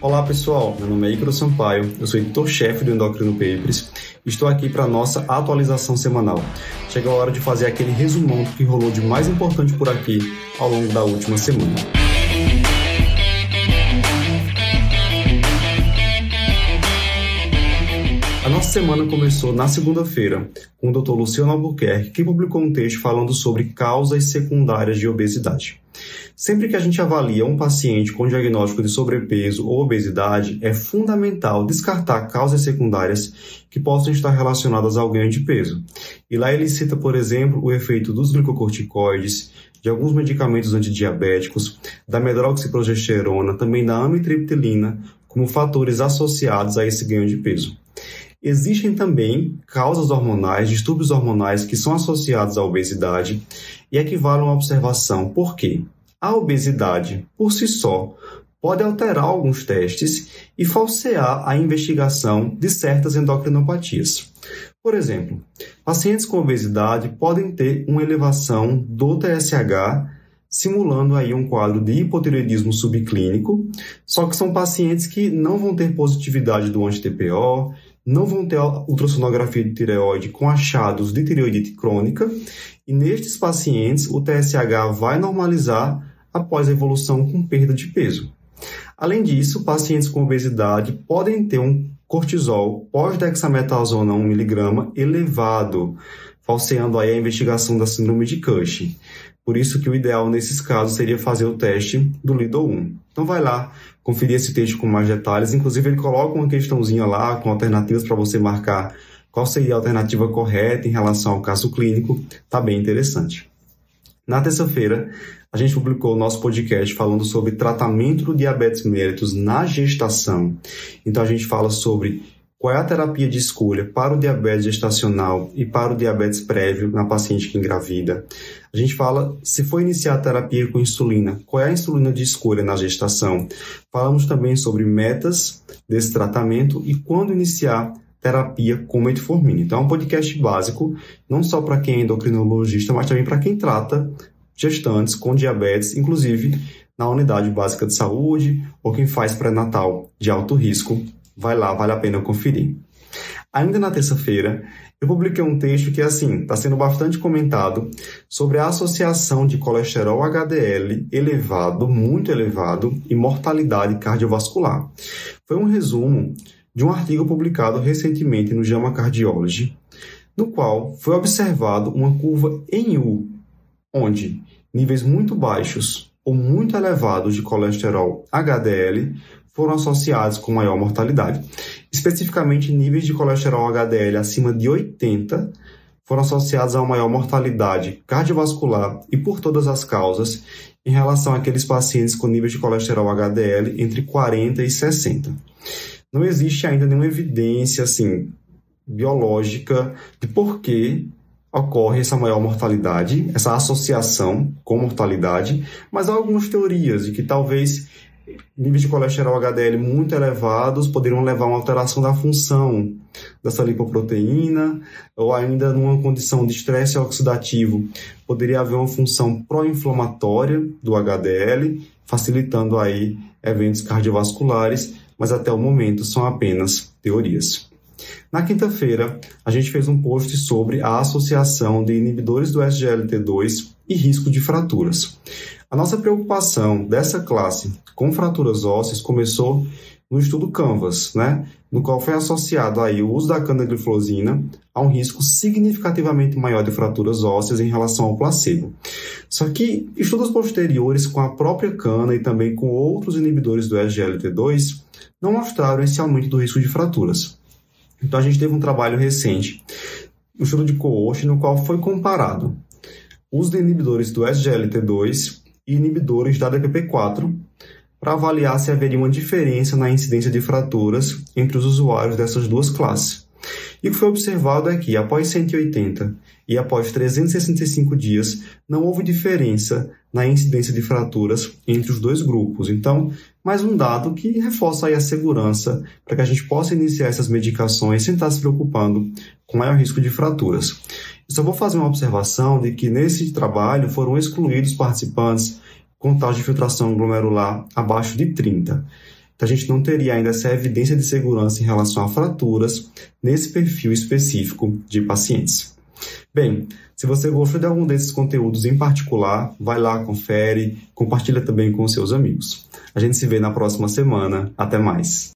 Olá pessoal, meu nome é Icaro Sampaio, eu sou editor-chefe do Endocrino Papers e estou aqui para a nossa atualização semanal. Chega a hora de fazer aquele resumão do que rolou de mais importante por aqui ao longo da última semana. A nossa semana começou na segunda-feira com o Dr. Luciano Albuquerque, que publicou um texto falando sobre causas secundárias de obesidade. Sempre que a gente avalia um paciente com diagnóstico de sobrepeso ou obesidade, é fundamental descartar causas secundárias que possam estar relacionadas ao ganho de peso. E lá ele cita, por exemplo, o efeito dos glicocorticoides, de alguns medicamentos antidiabéticos, da medroxiprogesterona, também da amitriptilina, como fatores associados a esse ganho de peso. Existem também causas hormonais, distúrbios hormonais que são associados à obesidade e equivalem uma observação. Por quê? A obesidade, por si só, pode alterar alguns testes e falsear a investigação de certas endocrinopatias. Por exemplo, pacientes com obesidade podem ter uma elevação do TSH, simulando aí um quadro de hipotireoidismo subclínico, só que são pacientes que não vão ter positividade do anti-TPO, não vão ter ultrassonografia de tireoide com achados de tireoidite crônica, e nestes pacientes o TSH vai normalizar após a evolução com perda de peso. Além disso, pacientes com obesidade podem ter um cortisol pós-dexametasona 1mg elevado, falseando aí a investigação da síndrome de Cushing. Por isso que o ideal nesses casos seria fazer o teste do LIDO-1. Então vai lá, conferir esse texto com mais detalhes. Inclusive ele coloca uma questãozinha lá com alternativas para você marcar qual seria a alternativa correta em relação ao caso clínico. Tá bem interessante. Na terça-feira, a gente publicou o nosso podcast falando sobre tratamento do diabetes mellitus na gestação. Então a gente fala sobre qual é a terapia de escolha para o diabetes gestacional e para o diabetes prévio na paciente que engravida. A gente fala se for iniciar a terapia com insulina, qual é a insulina de escolha na gestação. Falamos também sobre metas desse tratamento e quando iniciar terapia com metformina. Então é um podcast básico, não só para quem é endocrinologista, mas também para quem trata gestantes com diabetes, inclusive na unidade básica de saúde ou quem faz pré-natal de alto risco. Vai lá, vale a pena conferir. Ainda na terça-feira, eu publiquei um texto que, assim, está sendo bastante comentado sobre a associação de colesterol HDL elevado, muito elevado, e mortalidade cardiovascular. Foi um resumo de um artigo publicado recentemente no JAMA Cardiology, no qual foi observado uma curva em U, onde níveis muito baixos ou muito elevados de colesterol HDL foram associados com maior mortalidade. Especificamente, níveis de colesterol HDL acima de 80 foram associados a maior mortalidade cardiovascular e por todas as causas em relação àqueles pacientes com níveis de colesterol HDL entre 40 e 60. Não existe ainda nenhuma evidência assim biológica de por que ocorre essa maior mortalidade, essa associação com mortalidade, mas há algumas teorias de que talvez níveis de colesterol HDL muito elevados poderiam levar a uma alteração da função dessa lipoproteína, ou ainda numa condição de estresse oxidativo, poderia haver uma função pró-inflamatória do HDL, facilitando aí eventos cardiovasculares, mas até o momento são apenas teorias. Na quinta-feira, a gente fez um post sobre a associação de inibidores do SGLT2 e risco de fraturas. A nossa preocupação dessa classe com fraturas ósseas começou no estudo Canvas, né, no qual foi associado aí o uso da canagliflozina a um risco significativamente maior de fraturas ósseas em relação ao placebo. Só que estudos posteriores com a própria cana e também com outros inibidores do SGLT2 não mostraram esse aumento do risco de fraturas. Então a gente teve um trabalho recente, um estudo de coorte, no qual foi comparado os inibidores do SGLT2 e inibidores da DPP4 para avaliar se haveria uma diferença na incidência de fraturas entre os usuários dessas duas classes. E o que foi observado é que, após 180 e após 365 dias, não houve diferença na incidência de fraturas entre os dois grupos. Então, mais um dado que reforça a segurança para que a gente possa iniciar essas medicações sem estar se preocupando com maior risco de fraturas. Eu só vou fazer uma observação de que nesse trabalho foram excluídos participantes com taxa de filtração glomerular abaixo de 30. então a gente não teria ainda essa evidência de segurança em relação a fraturas nesse perfil específico de pacientes. Bem, se você gostou de algum desses conteúdos em particular, vai lá, confere, compartilha também com seus amigos. A gente se vê na próxima semana. Até mais.